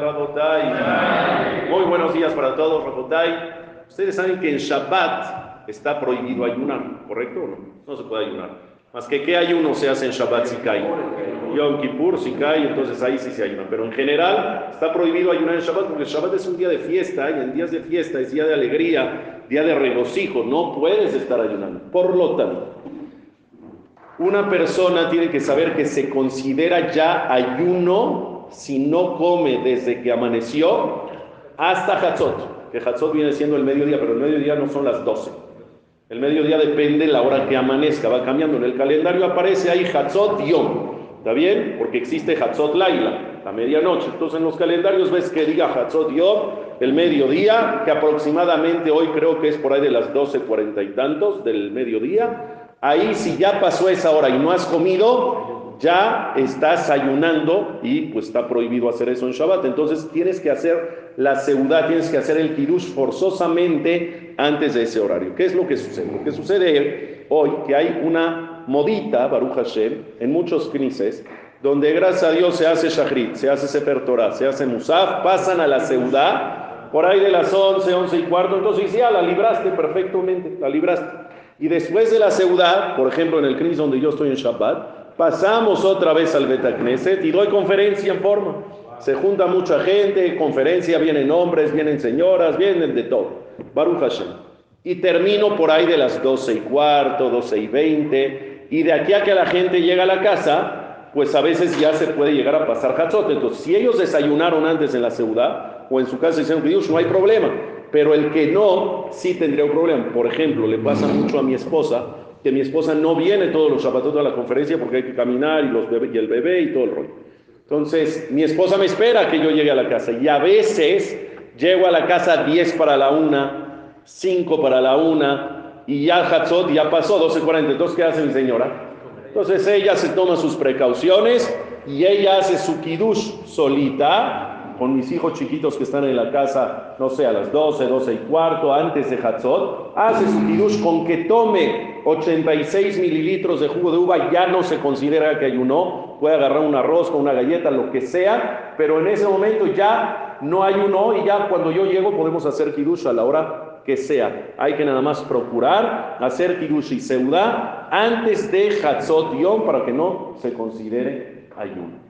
Rabotai. Muy buenos días para todos, Rabotai. Ustedes saben que en Shabbat está prohibido ayunar, ¿correcto o no? No se puede ayunar. Más que qué ayuno se hace en Shabbat si cae. Yom Kippur si cae, entonces ahí sí se ayuna. Pero en general está prohibido ayunar en Shabbat porque Shabbat es un día de fiesta y en días de fiesta es día de alegría, día de regocijo. No puedes estar ayunando. Por lo tanto, una persona tiene que saber que se considera ya ayuno si no come desde que amaneció hasta Hatzot, que Hatzot viene siendo el mediodía, pero el mediodía no son las 12. El mediodía depende la hora que amanezca, va cambiando. En el calendario aparece ahí Hatzot Yom, ¿está bien? Porque existe Hatzot Laila, la medianoche. Entonces en los calendarios ves que diga Hatzot Yom, el mediodía, que aproximadamente hoy creo que es por ahí de las 12, cuarenta y tantos del mediodía Ahí si ya pasó esa hora y no has comido, ya estás ayunando y pues está prohibido hacer eso en Shabbat. Entonces tienes que hacer la seudá, tienes que hacer el kirush forzosamente antes de ese horario. ¿Qué es lo que sucede? Lo que sucede hoy que hay una modita, Baruch Hashem, en muchos crisis, donde gracias a Dios se hace shahrit, se hace sefer Torah, se hace musaf, pasan a la seudá, por ahí de las 11, 11 y cuarto, entonces ya la libraste perfectamente, la libraste. Y después de la ciudad, por ejemplo en el CRIS donde yo estoy en Shabbat, pasamos otra vez al Betacneset y doy conferencia en forma. Se junta mucha gente, conferencia, vienen hombres, vienen señoras, vienen de todo. Baruch Hashem. Y termino por ahí de las 12 y cuarto, 12 y 20. Y de aquí a que la gente llega a la casa, pues a veces ya se puede llegar a pasar Hatzot. Entonces, si ellos desayunaron antes en la ciudad, o en su casa hicieron Kiddush, no hay problema. Pero el que no, sí tendría un problema. Por ejemplo, le pasa mucho a mi esposa, que mi esposa no viene todos los zapatos a la conferencia porque hay que caminar y, los y el bebé y todo el rollo. Entonces, mi esposa me espera que yo llegue a la casa y a veces llego a la casa 10 para la una, 5 para la una y ya Hatzot ya pasó 12.40. Entonces, ¿qué hace mi señora? Entonces ella se toma sus precauciones y ella hace su kiddush solita con mis hijos chiquitos que están en la casa, no sé, a las 12, 12 y cuarto, antes de Hatzot, hace su kirush con que tome 86 mililitros de jugo de uva, ya no se considera que ayunó, puede agarrar un arroz con una galleta, lo que sea, pero en ese momento ya no ayunó y ya cuando yo llego podemos hacer kirush a la hora que sea. Hay que nada más procurar hacer kirush y seudá antes de Hatzot Yom para que no se considere ayuno.